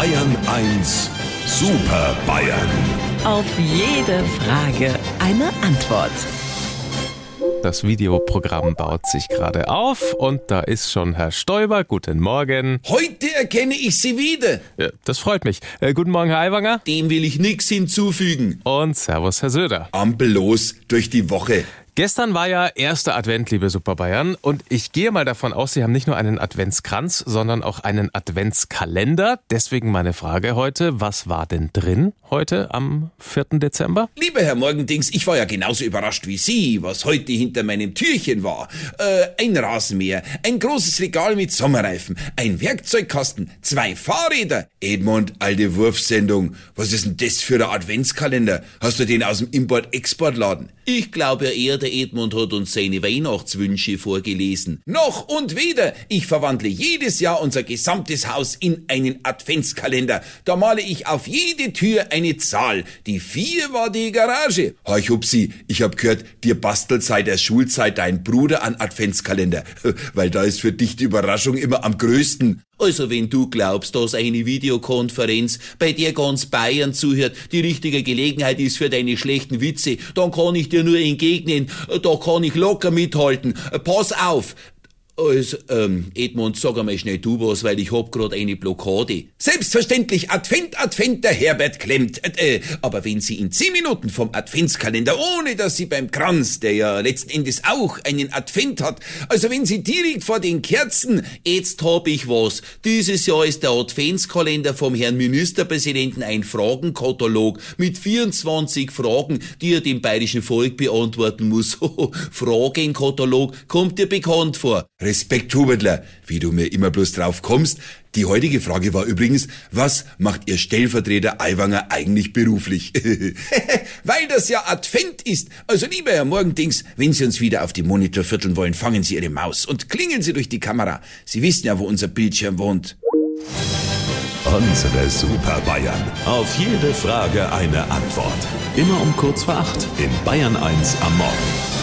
Bayern 1 Super Bayern. Auf jede Frage eine Antwort. Das Videoprogramm baut sich gerade auf und da ist schon Herr Stoiber. Guten Morgen. Heute erkenne ich Sie wieder. Ja, das freut mich. Äh, guten Morgen, Herr Aiwanger. Dem will ich nichts hinzufügen. Und Servus, Herr Söder. Ampel los durch die Woche. Gestern war ja erster Advent, liebe Super Bayern, und ich gehe mal davon aus, Sie haben nicht nur einen Adventskranz, sondern auch einen Adventskalender. Deswegen meine Frage heute, was war denn drin heute am 4. Dezember? Lieber Herr Morgendings, ich war ja genauso überrascht wie Sie, was heute hinter meinem Türchen war. Äh, ein Rasenmäher, ein großes Regal mit Sommerreifen, ein Werkzeugkasten, zwei Fahrräder. Edmund, alte Wurfsendung, was ist denn das für ein Adventskalender? Hast du den aus dem Import-Export-Laden? Ich glaube eher, der Edmund hat uns seine Weihnachtswünsche vorgelesen. Noch und wieder. Ich verwandle jedes Jahr unser gesamtes Haus in einen Adventskalender. Da male ich auf jede Tür eine Zahl. Die vier war die Garage. Hoi, Hupsi, ich hab gehört, dir bastelt seit der Schulzeit dein Bruder an Adventskalender. Weil da ist für dich die Überraschung immer am größten. Also wenn du glaubst, dass eine Videokonferenz, bei der ganz Bayern zuhört, die richtige Gelegenheit ist für deine schlechten Witze, dann kann ich dir nur entgegnen, da kann ich locker mithalten. Pass auf, also, ähm, Edmund, sag einmal schnell du was, weil ich hab grad eine Blockade. Selbstverständlich, Advent, Advent, der Herbert klemmt. Äh, äh, aber wenn Sie in zehn Minuten vom Adventskalender, ohne dass Sie beim Kranz, der ja letzten Endes auch einen Advent hat, also wenn Sie direkt vor den Kerzen, jetzt hab ich was. Dieses Jahr ist der Adventskalender vom Herrn Ministerpräsidenten ein Fragenkatalog mit 24 Fragen, die er dem bayerischen Volk beantworten muss. Fragenkatalog kommt dir bekannt vor. Respekt, Hubertler, wie du mir immer bloß drauf kommst. Die heutige Frage war übrigens, was macht Ihr Stellvertreter Aiwanger eigentlich beruflich? Weil das ja Advent ist. Also lieber Herr Morgendings, wenn Sie uns wieder auf die Monitor vierteln wollen, fangen Sie Ihre Maus und klingeln Sie durch die Kamera. Sie wissen ja, wo unser Bildschirm wohnt. Unsere Super Bayern. Auf jede Frage eine Antwort. Immer um kurz vor acht in Bayern 1 am Morgen.